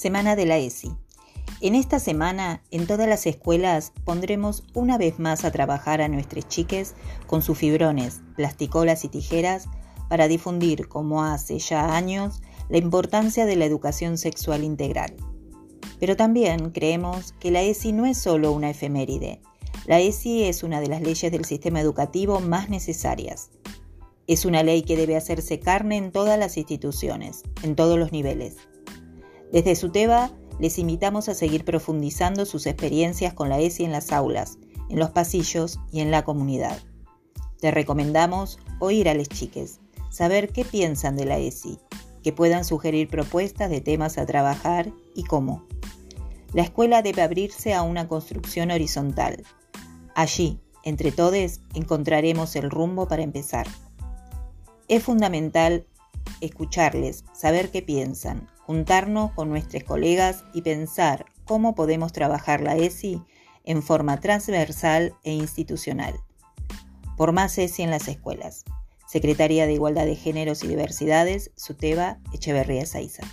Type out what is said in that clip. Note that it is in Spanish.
Semana de la ESI. En esta semana, en todas las escuelas, pondremos una vez más a trabajar a nuestros chiques con sus fibrones, plasticolas y tijeras para difundir, como hace ya años, la importancia de la educación sexual integral. Pero también creemos que la ESI no es solo una efeméride. La ESI es una de las leyes del sistema educativo más necesarias. Es una ley que debe hacerse carne en todas las instituciones, en todos los niveles desde SUTEBA les invitamos a seguir profundizando sus experiencias con la ESI en las aulas, en los pasillos y en la comunidad. Te recomendamos oír a las chiques, saber qué piensan de la ESI, que puedan sugerir propuestas de temas a trabajar y cómo. La escuela debe abrirse a una construcción horizontal. Allí, entre todos, encontraremos el rumbo para empezar. Es fundamental escucharles, saber qué piensan, juntarnos con nuestros colegas y pensar cómo podemos trabajar la ESI en forma transversal e institucional. Por más ESI en las escuelas. Secretaría de Igualdad de Géneros y Diversidades, SUTEBA, Echeverría Saiza.